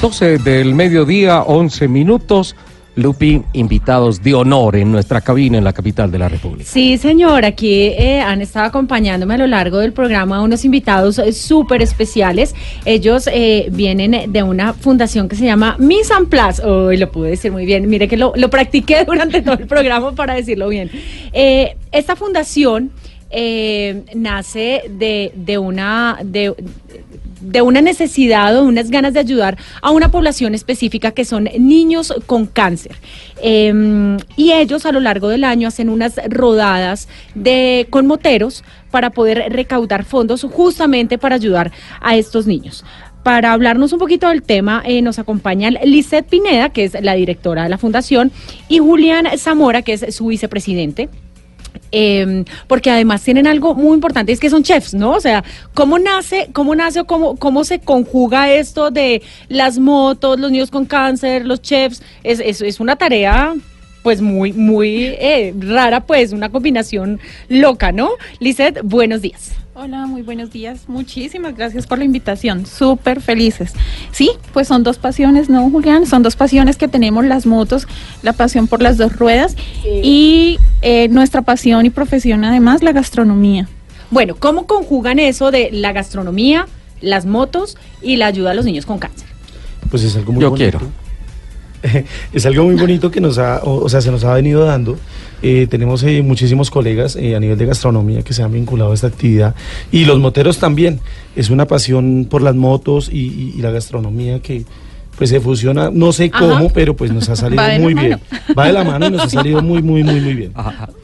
12 del mediodía, 11 minutos. Lupi, invitados de honor en nuestra cabina en la capital de la República. Sí, señor, aquí eh, han estado acompañándome a lo largo del programa unos invitados eh, súper especiales. Ellos eh, vienen de una fundación que se llama Mise en. Hoy lo pude decir muy bien. Mire que lo, lo practiqué durante todo el programa para decirlo bien. esta fundación nace de, de una... De, de una necesidad o unas ganas de ayudar a una población específica que son niños con cáncer. Em, y ellos a lo largo del año hacen unas rodadas de, con moteros para poder recaudar fondos justamente para ayudar a estos niños. Para hablarnos un poquito del tema, eh, nos acompañan Lisette Pineda, que es la directora de la fundación, y Julián Zamora, que es su vicepresidente. Eh, porque además tienen algo muy importante, es que son chefs, ¿no? O sea, ¿cómo nace, cómo nace o cómo, cómo se conjuga esto de las motos, los niños con cáncer, los chefs? Es, es, es una tarea pues muy, muy eh, rara, pues una combinación loca, ¿no? Lizeth, buenos días. Hola, muy buenos días. Muchísimas gracias por la invitación. Súper felices. Sí, pues son dos pasiones, ¿no, Julián? Son dos pasiones que tenemos las motos, la pasión por las dos ruedas y eh, nuestra pasión y profesión además, la gastronomía. Bueno, ¿cómo conjugan eso de la gastronomía, las motos y la ayuda a los niños con cáncer? Pues es algo muy Yo bonito. quiero. es algo muy bonito que nos ha, o, o sea, se nos ha venido dando. Eh, tenemos eh, muchísimos colegas eh, a nivel de gastronomía que se han vinculado a esta actividad y los moteros también. Es una pasión por las motos y, y- y la gastronomía que pues se fusiona, no sé Ajá. cómo, pero pues nos ha salido muy mano. bien. Va de la mano y nos ha salido muy, muy, muy, muy bien.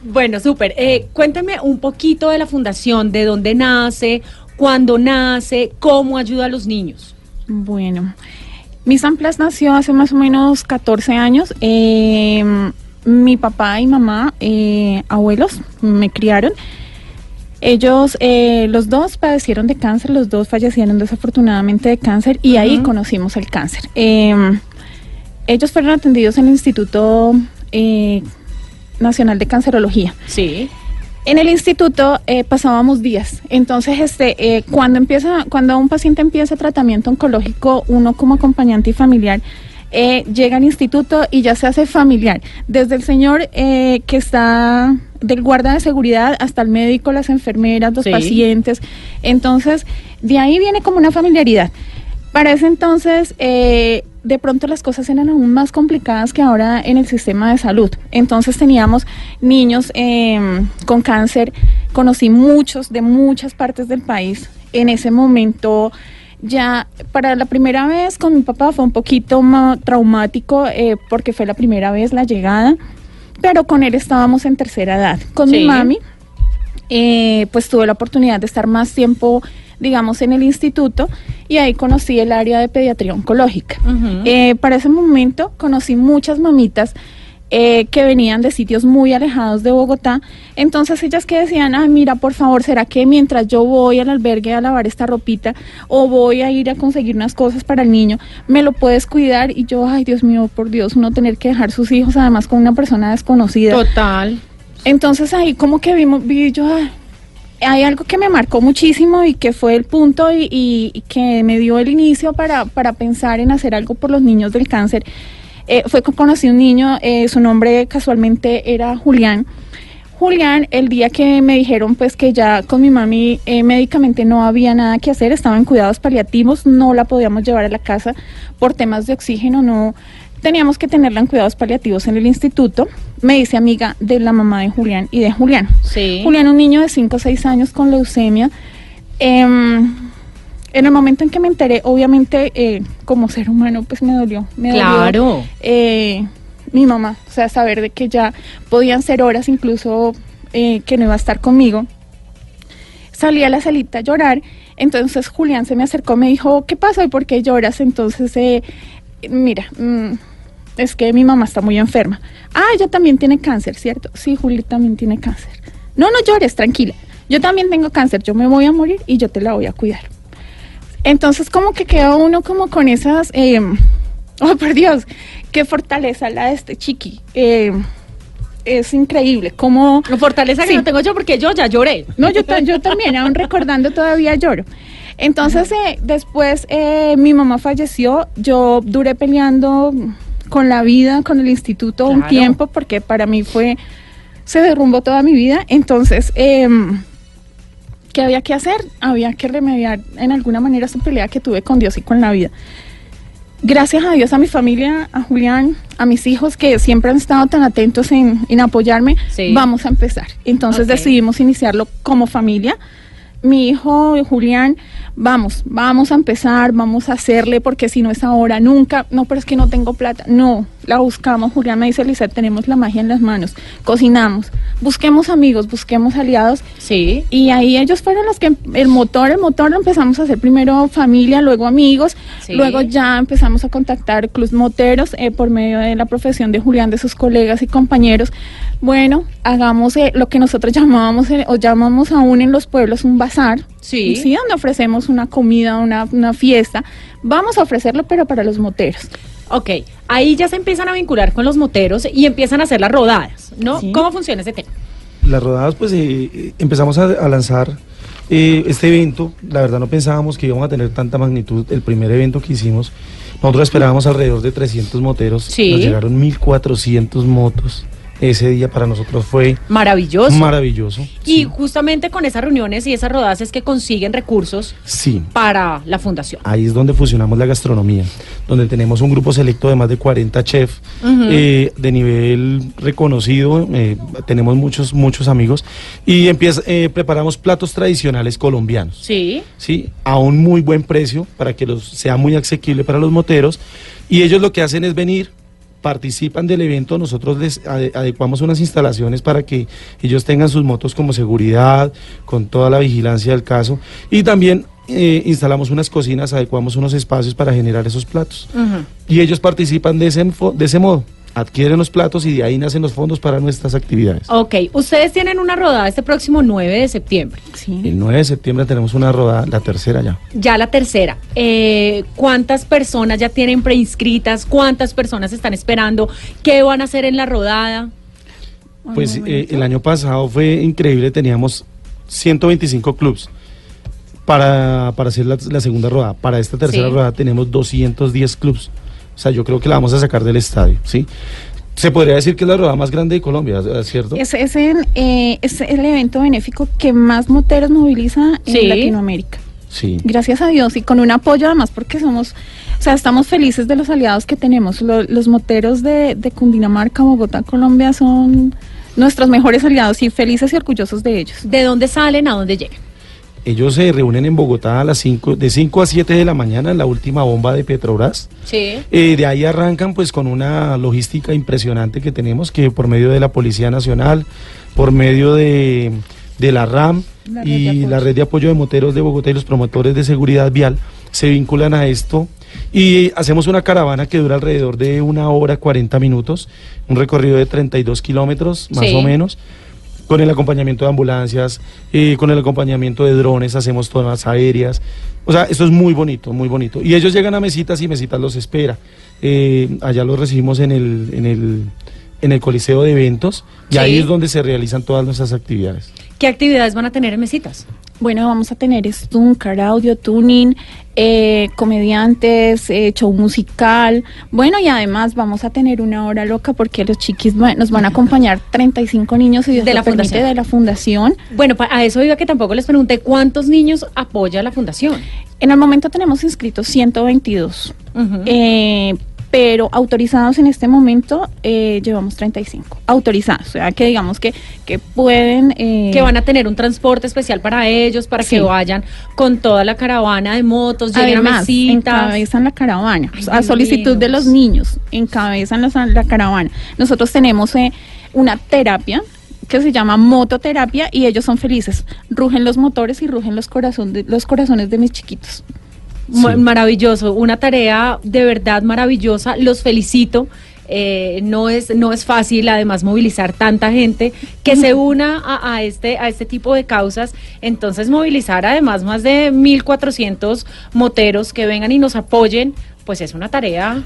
Bueno, súper. Eh, cuéntame un poquito de la fundación, de dónde nace, cuándo nace, cómo ayuda a los niños. Bueno, Miss Amplas nació hace más o menos 14 años. Eh, mi papá y mamá, eh, abuelos, me criaron. Ellos, eh, los dos padecieron de cáncer, los dos fallecieron desafortunadamente de cáncer y ahí conocimos el cáncer. Eh, ellos fueron atendidos en el Instituto eh, Nacional de Cancerología. Sí. En el instituto eh, pasábamos días. Entonces, este, eh, cuando empieza, cuando un paciente empieza tratamiento oncológico, uno como acompañante y familiar eh, llega al instituto y ya se hace familiar. Desde el señor eh, que está del guarda de seguridad hasta el médico, las enfermeras, los Sí. pacientes. Entonces, de ahí viene como una familiaridad. Para ese entonces, eh, de pronto las cosas eran aún más complicadas que ahora en el sistema de salud. Entonces teníamos niños eh, con cáncer, conocí muchos de muchas partes del país. En ese momento, ya para la primera vez con mi papá fue un poquito ma- traumático eh, porque fue la primera vez la llegada, pero con él estábamos en tercera edad. Con Sí. mi mami, eh, pues tuve la oportunidad de estar más tiempo, digamos, en el instituto y ahí conocí el área de pediatría oncológica. Eh, para ese momento conocí muchas mamitas eh, que venían de sitios muy alejados de Bogotá. Entonces ellas que decían, ay, mira, por favor, ¿será que mientras yo voy al albergue a lavar esta ropita o voy a ir a conseguir unas cosas para el niño, me lo puedes cuidar? Y yo, ay, Dios mío, por Dios, uno tener que dejar sus hijos además con una persona desconocida. Total. Entonces ahí como que vimos, vi yo, ah, hay algo que me marcó muchísimo y que fue el punto y, y- y que me dio el inicio para, para pensar en hacer algo por los niños del cáncer. Eh, fue que conocí un niño, eh, su nombre casualmente era Julián. Julián, el día que me dijeron pues que ya con mi mami eh, médicamente no había nada que hacer, estaba en cuidados paliativos, no la podíamos llevar a la casa por temas de oxígeno, no teníamos que tenerla en cuidados paliativos en el instituto. Me dice amiga de la mamá de Julián y de Julián. Sí. Julián, un niño de 5 o 6 años con leucemia. Em, en el momento en que me enteré, obviamente, eh, como ser humano, pues me dolió. Me dolió, Claro. eh, mi mamá, o sea, saber de que ya podían ser horas incluso eh, que no iba a estar conmigo. Salí a la salita a llorar, entonces Julián se me acercó, me dijo, ¿qué pasa y por qué lloras? Entonces, eh, mira, mm, es que mi mamá está muy enferma. Ah, ella también tiene cáncer, ¿cierto? Sí, Juli también tiene cáncer. No, no llores, tranquila. Yo también tengo cáncer, yo me voy a morir y yo te la voy a cuidar. Entonces como que queda uno como con esas, eh, oh por Dios, qué fortaleza la de este chiqui. Eh, es increíble, como... Fortaleza que no tengo yo porque yo ya lloré. No, yo, yo también, aún recordando todavía lloro. Entonces, eh, después eh, mi mamá falleció, yo duré peleando con la vida, con el instituto un tiempo, porque para mí fue, se derrumbó toda mi vida. Entonces, em, ¿qué había que hacer? Había que remediar en alguna manera esa pelea que tuve con Dios y con la vida. Gracias a Dios, a mi familia, a Julián, a mis hijos que siempre han estado tan atentos en, en apoyarme, Sí. vamos a empezar. Entonces decidimos iniciarlo como familia. Mi hijo Julián, vamos, vamos a empezar, vamos a hacerle, porque si no es ahora, nunca, no, pero es que no tengo plata. No, la buscamos. Julián me dice, Lisa, tenemos la magia en las manos, cocinamos, busquemos amigos, busquemos aliados Sí. y ahí ellos fueron los que el motor, el motor lo empezamos a hacer primero familia, luego amigos, Sí. luego ya empezamos a contactar clubs moteros eh, por medio de la profesión de Julián, de sus colegas y compañeros. Bueno, hagamos eh, lo que nosotros llamábamos eh, o llamamos aún en los pueblos un bazar. Sí. Sí, donde ofrecemos una comida, una, una fiesta. Vamos a ofrecerlo, pero para los moteros. Ok, ahí ya se empiezan a vincular con los moteros y empiezan a hacer las rodadas, ¿no? Sí. ¿Cómo funciona ese tema? Las rodadas, pues eh, eh, empezamos a, a lanzar eh, este evento. La verdad no pensábamos que íbamos a tener tanta magnitud. El primer evento que hicimos, nosotros esperábamos alrededor de 300 moteros. Sí. Nos llegaron 1.400 motos. Ese día para nosotros fue Maravilloso. maravilloso. y Sí. justamente con esas reuniones y esas rodadas es que consiguen recursos sí. para la fundación. Ahí es donde fusionamos la gastronomía, donde tenemos un grupo selecto de más de 40 chefs Ujú. eh, de nivel reconocido, eh, tenemos muchos, muchos amigos, y empieza, eh, preparamos platos tradicionales colombianos. Sí. ¿sí? a un muy buen precio para que los, sea muy asequible para los moteros. Y ellos lo que hacen es venir, participan del evento, nosotros les ade- adecuamos unas instalaciones para que ellos tengan sus motos como seguridad, con toda la vigilancia del caso. Y también eh, instalamos unas cocinas, adecuamos unos espacios para generar esos platos. Y ellos participan de ese, de ese modo, adquieren los platos y de ahí nacen los fondos para nuestras actividades. Ok, ustedes tienen una rodada este próximo 9 de septiembre. Sí. El 9 de septiembre tenemos una rodada, la tercera ya. Ya la tercera. Eh, ¿Cuántas personas ya tienen preinscritas? ¿Cuántas personas están esperando? ¿Qué van a hacer en la rodada? Pues eh, el año pasado fue increíble, teníamos 125 clubs para, para hacer la, la segunda rodada. Para esta tercera Sí. rodada tenemos 210 clubs. O sea, yo creo que la vamos a sacar del estadio, ¿sí? Se podría decir que es la rodada más grande de Colombia, ¿es cierto? Es, eh, es el evento benéfico que más moteros moviliza en Sí. Latinoamérica. Sí. Gracias a Dios y con un apoyo además porque somos, o sea, estamos felices de los aliados que tenemos. Lo- los moteros de, de Cundinamarca, Bogotá, Colombia son nuestros mejores aliados y felices y orgullosos de ellos. ¿De dónde salen? ¿A dónde llegan? Ellos se reúnen en Bogotá a las 5, de 5 a 7 de la mañana en la última bomba de Petrobras. Sí. Eh, de ahí arrancan pues con una logística impresionante que tenemos, que por medio de la Policía Nacional, por medio de, de la RAM La y la red de apoyo de moteros de Bogotá y los promotores de seguridad vial, se vinculan a esto y hacemos una caravana que dura alrededor de una hora 40 minutos, un recorrido de 32 kilómetros más Sí. o menos con el acompañamiento de ambulancias, eh, con el acompañamiento de drones, hacemos tomas aéreas. O sea, esto es muy bonito, muy bonito. Y ellos llegan a mesitas y mesitas los espera. Eh, allá los recibimos en el, en el, en el Coliseo de Eventos y Sí. ahí es donde se realizan todas nuestras actividades. ¿Qué actividades van a tener en mesitas? Bueno, vamos a tener Stuncar, audio tuning, eh, comediantes, eh, show musical. Bueno, y además vamos a tener una hora loca porque los chiquis nos van a acompañar 35 niños y Dios De la permite, fundación. de la fundación. Bueno, a eso iba que tampoco les pregunté cuántos niños apoya la fundación. En el momento tenemos inscritos 122, Ujú. eh, pero autorizados en este momento eh, llevamos 35. Autorizados, o sea, que digamos que, que pueden... eh, que van a tener un transporte especial para ellos, para que vayan con toda la caravana de motos, lleguen a Además, mesitas. encabezan la caravana, Ay, a solicitud de los niños, encabezan los- la caravana. Nosotros tenemos eh, una terapia que se llama mototerapia y ellos son felices. Rugen los motores y rugen los, corazón de, los corazones de mis chiquitos. Sí. Maravilloso, una tarea de verdad maravillosa. Los felicito. Eh, no es no es fácil además movilizar tanta gente que se una a, a este a este tipo de causas entonces movilizar además más de 1400 moteros que vengan y nos apoyen pues es una tarea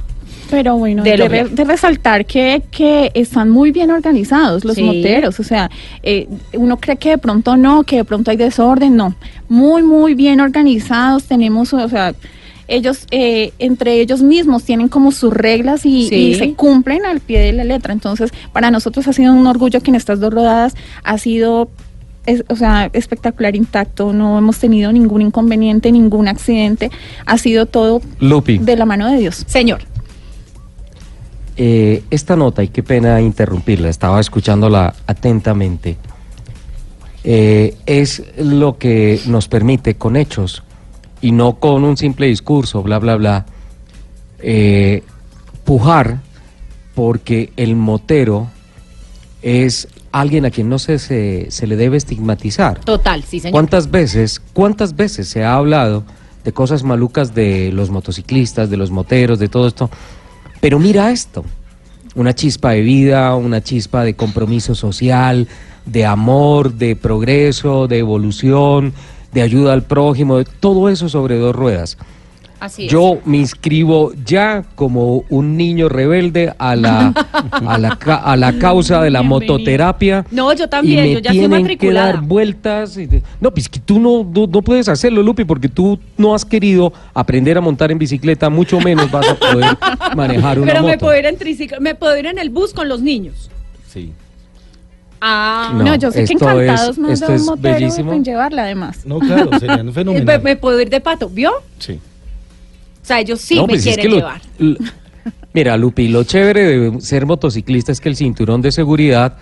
Pero bueno, De debe de resaltar que, que están muy bien organizados los Sí. moteros. O sea, eh, uno cree que de pronto no, que de pronto hay desorden. No, muy, muy bien organizados. Tenemos, o sea, ellos, eh, entre ellos mismos tienen como sus reglas y, Sí. y se cumplen al pie de la letra. Entonces, para nosotros ha sido un orgullo que en estas dos rodadas ha sido es- o sea, espectacular, intacto, no hemos tenido ningún inconveniente, ningún accidente, ha sido todo Lupi, de la mano de Dios. Señor. Eh, esta nota, y qué pena interrumpirla, estaba escuchándola atentamente, eh, es lo que nos permite con hechos y no con un simple discurso, bla, bla, bla, eh, pujar porque el motero es alguien a quien no se, se, se le debe estigmatizar. Total, sí, señor. ¿Cuántas veces, cuántas veces se ha hablado de cosas malucas de los motociclistas, de los moteros, de todo esto? Pero mira esto, una chispa de vida, una chispa de compromiso social, de amor, de progreso, de evolución, de ayuda al prójimo, de todo eso sobre dos ruedas. Así es. Yo me inscribo ya como un niño rebelde a la, a la, ca- a la causa de la Bienvenido. mototerapia. No, yo también, y me yo ya estoy tienen que matriculada. dar vueltas. y de- no, pues que tú no, no, no puedes hacerlo, Lupi, porque tú no has querido aprender a montar en bicicleta, mucho menos vas a poder manejar una Pero me moto. puedo ir en triciclo, me puedo ir en el bus con los niños. Sí. Ah, No, No, yo sé que esto es- encantados más esto de un es motero bellísimo. llevarla además. No, claro, serían me, fenomenal. me puedo ir de pato, ¿vio? Sí. O sea, ellos sí No, me pues es quieren que llevar. mira, Lupi, lo chévere de ser motociclista es que el cinturón de seguridad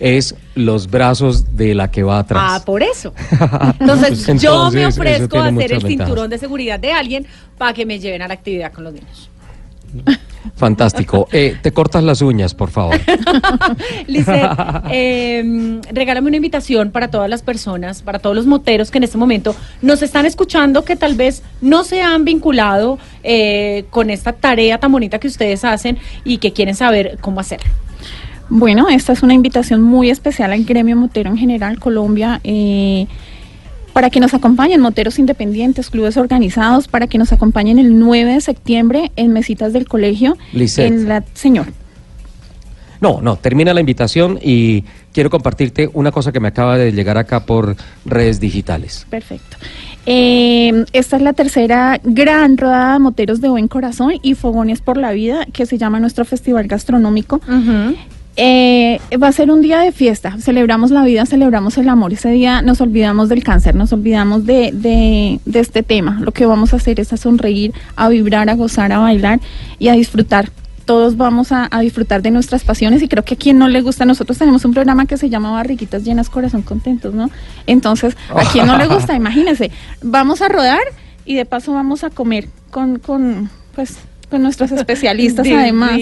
es los brazos de la que va atrás. Ah, por eso. Entonces, Pues yo me entonces, ofrezco a hacer el ventajas. cinturón de seguridad de alguien para que me lleven a la actividad con los niños. Fantástico. Eh, te cortas las uñas, por favor. Lisset, eh, regálame una invitación para todas las personas, para todos los moteros que en este momento nos están escuchando, que tal vez no se han vinculado eh, con esta tarea tan bonita que ustedes hacen y que quieren saber cómo hacerlo. Bueno, esta es una invitación muy especial al gremio motero en general, Colombia, eh, para que nos acompañen moteros independientes, clubes organizados, para que nos acompañen el 9 de septiembre en mesitas del colegio. Lisset. En la, señor. No, no, termina la invitación y quiero compartirte una cosa que me acaba de llegar acá por redes digitales. Perfecto. Eh, esta es la tercera gran rodada de moteros de buen corazón y fogones por la vida, que se llama nuestro festival gastronómico. Eh, va a ser un día de fiesta, celebramos la vida, celebramos el amor. Ese día nos olvidamos del cáncer, nos olvidamos de, de, de este tema. Lo que vamos a hacer es a sonreír, a vibrar, a gozar, a bailar y a disfrutar. Todos vamos a, a disfrutar de nuestras pasiones y creo que a quien no le gusta, nosotros tenemos un programa que se llama Barriguitas Llenas, Corazón Contentos, ¿no? Entonces, a quien no le gusta, imagínense, vamos a rodar y de paso vamos a comer con, con pues, con nuestros especialistas además.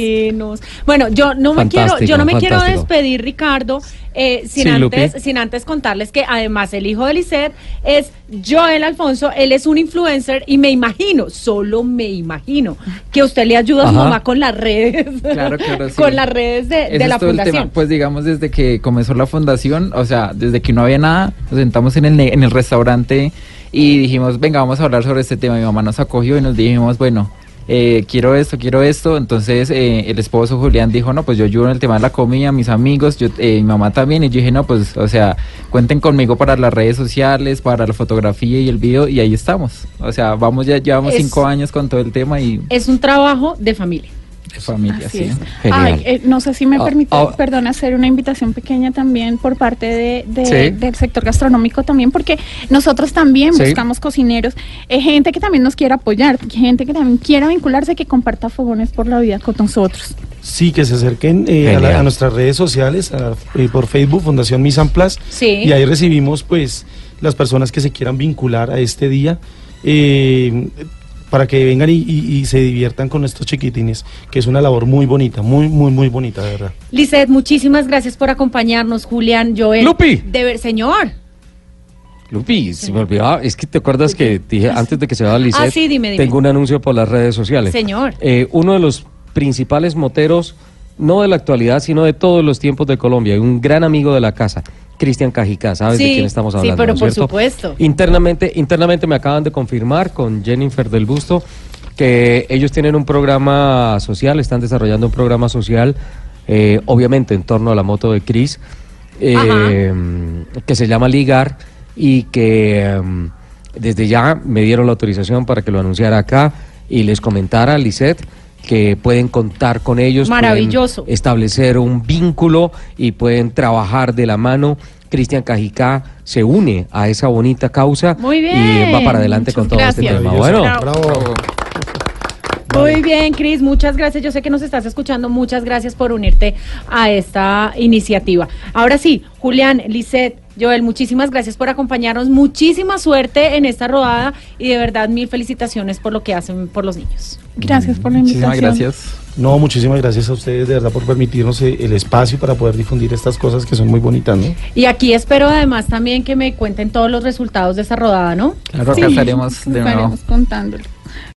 Bueno, yo no me quiero, yo no me quiero despedir, Ricardo, eh, sin Sí, antes, Lupi. sin antes contarles que además el hijo de Lisette es Joel Alfonso, él es un influencer y me imagino, solo me imagino, que usted le ayuda a su mamá con las redes, Claro, claro, sí. con las redes de, la fundación. tema. Pues digamos desde que comenzó la fundación, o sea, desde que no había nada, nos sentamos en el, en el restaurante y dijimos, venga, vamos a hablar sobre este tema. Mi mamá nos acogió y nos dijimos, bueno, eh, quiero esto, quiero esto. Entonces eh, el esposo Julián dijo, no, pues yo ayudo en el tema de la comida, mis amigos, yo, eh, mi mamá también. Y yo dije, no, pues, o sea, cuenten conmigo para las redes sociales, para la fotografía y el video y ahí estamos. O sea, vamos ya, llevamos Es- cinco años con todo el tema y Es un trabajo de familia. De familia, Así sí. es. Genial. Ay, eh, no sé si me Ah, permite, ah. perdón, hacer una invitación pequeña también por parte de, de- Sí. del sector gastronómico también, porque nosotros también Sí. buscamos cocineros, eh, gente que también nos quiera apoyar, gente que también quiera vincularse, que comparta fogones por la vida con nosotros. Sí, que se acerquen eh, a, la- Genial. a nuestras redes sociales, a- eh, por Facebook, Fundación Misan Plus. Sí. Y ahí recibimos, pues, las personas que se quieran vincular a este día. eh, para que vengan y, y- y se diviertan con estos chiquitines, que es una labor muy bonita, muy, muy, muy bonita, de verdad. Lisette, muchísimas gracias por acompañarnos, Julián, Joel. Lupi. De ver, señor. Lupi, se me olvidaba, es que te acuerdas que dije antes de que se vaya Lisette, Ah, sí, dime, dime. tengo un anuncio por las redes sociales. Señor. Eh, uno de los principales moteros, no de la actualidad, sino de todos los tiempos de Colombia, y un gran amigo de la casa, Cristian Cajica, ¿sabes de Sí, quién estamos sí, hablando? pero no es por cierto? supuesto. Internamente, internamente me acaban de confirmar con Jennifer del Busto que ellos tienen un programa social, están desarrollando un programa social, eh, obviamente en torno a la moto de Cris, eh, que se llama Ligar y que em, desde ya me dieron la autorización para que lo anunciara acá y les comentara, Lisette, que pueden contar con ellos, pueden Maravilloso. establecer un vínculo y pueden trabajar de la mano. Cristian Cajicá se une a esa bonita causa Muy y va para adelante con todo este tema. Bueno, Bravo. Muy bien, Cris, muchas gracias. Yo sé que nos estás escuchando. Muchas gracias por unirte a esta iniciativa. Ahora sí, Julián, Lisette, Joel, muchísimas gracias por acompañarnos. Muchísima suerte en esta rodada y de verdad mil felicitaciones por lo que hacen por los niños. Gracias por la invitación. Muchísimas gracias. No, muchísimas gracias a ustedes de verdad por permitirnos eh, el espacio para poder difundir estas cosas que son muy bonitas, ¿no? Y aquí espero además también que me cuenten todos los resultados de esa rodada, ¿no? Claro que Sí, estaremos de nuevo. estaremos contándolo.